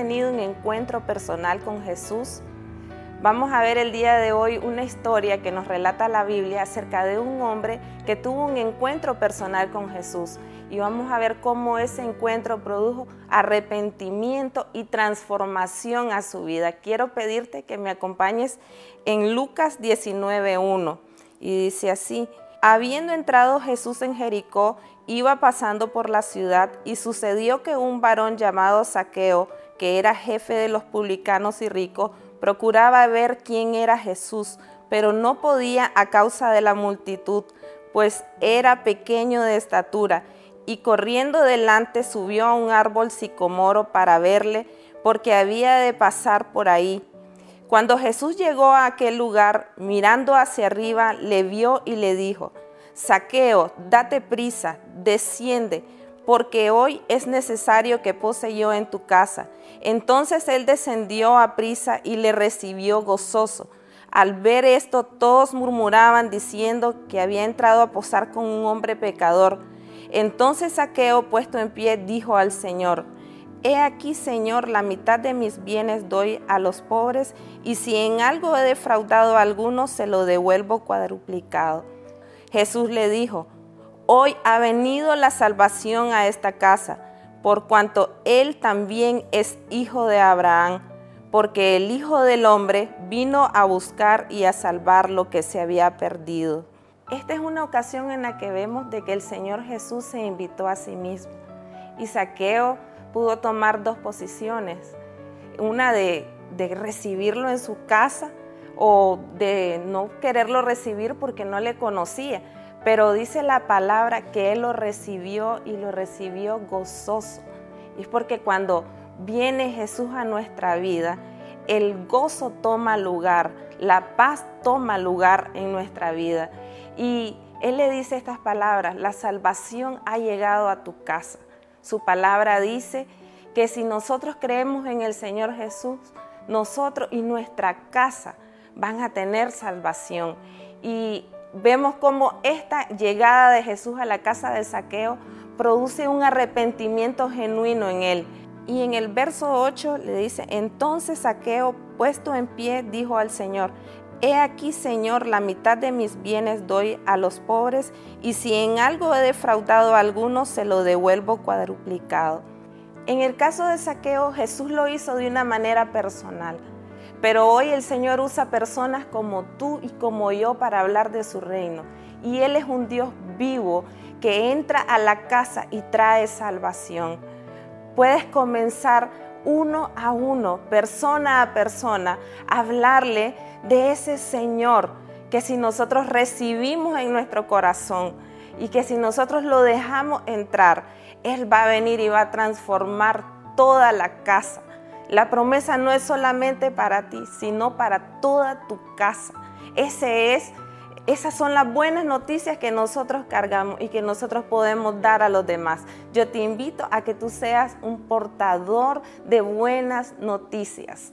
tenido un encuentro personal con Jesús? Vamos a ver el día de hoy una historia que nos relata la Biblia acerca de un hombre que tuvo un encuentro personal con Jesús. Y vamos a ver cómo ese encuentro produjo arrepentimiento y transformación a su vida. Quiero pedirte que me acompañes en Lucas 19.1. Y dice así, habiendo entrado Jesús en Jericó, iba pasando por la ciudad y sucedió que un varón llamado Saqueo, que era jefe de los publicanos y ricos, procuraba ver quién era Jesús, pero no podía a causa de la multitud, pues era pequeño de estatura, y corriendo delante subió a un árbol sicomoro para verle, porque había de pasar por ahí. Cuando Jesús llegó a aquel lugar, mirando hacia arriba, le vio y le dijo, Saqueo, date prisa, desciende, porque hoy es necesario que pose yo en tu casa. Entonces él descendió a prisa y le recibió gozoso. Al ver esto, todos murmuraban diciendo que había entrado a posar con un hombre pecador. Entonces Saqueo, puesto en pie, dijo al Señor, He aquí, Señor, la mitad de mis bienes doy a los pobres, y si en algo he defraudado a alguno, se lo devuelvo cuadruplicado. Jesús le dijo, Hoy ha venido la salvación a esta casa, por cuanto él también es hijo de Abraham, porque el Hijo del Hombre vino a buscar y a salvar lo que se había perdido. Esta es una ocasión en la que vemos de que el Señor Jesús se invitó a sí mismo. Y Saqueo pudo tomar dos posiciones, una de, de recibirlo en su casa o de no quererlo recibir porque no le conocía pero dice la palabra que Él lo recibió y lo recibió gozoso. Y es porque cuando viene Jesús a nuestra vida, el gozo toma lugar, la paz toma lugar en nuestra vida. Y Él le dice estas palabras, la salvación ha llegado a tu casa. Su palabra dice que si nosotros creemos en el Señor Jesús, nosotros y nuestra casa van a tener salvación. Y vemos cómo esta llegada de Jesús a la casa de saqueo produce un arrepentimiento genuino en él. Y en el verso 8 le dice, entonces saqueo, puesto en pie, dijo al Señor, He aquí, Señor, la mitad de mis bienes doy a los pobres, y si en algo he defraudado a alguno, se lo devuelvo cuadruplicado. En el caso de saqueo, Jesús lo hizo de una manera personal. Pero hoy el Señor usa personas como tú y como yo para hablar de su reino. Y Él es un Dios vivo que entra a la casa y trae salvación. Puedes comenzar uno a uno, persona a persona, a hablarle de ese Señor que si nosotros recibimos en nuestro corazón y que si nosotros lo dejamos entrar, Él va a venir y va a transformar toda la casa. La promesa no es solamente para ti, sino para toda tu casa. Ese es, esas son las buenas noticias que nosotros cargamos y que nosotros podemos dar a los demás. Yo te invito a que tú seas un portador de buenas noticias.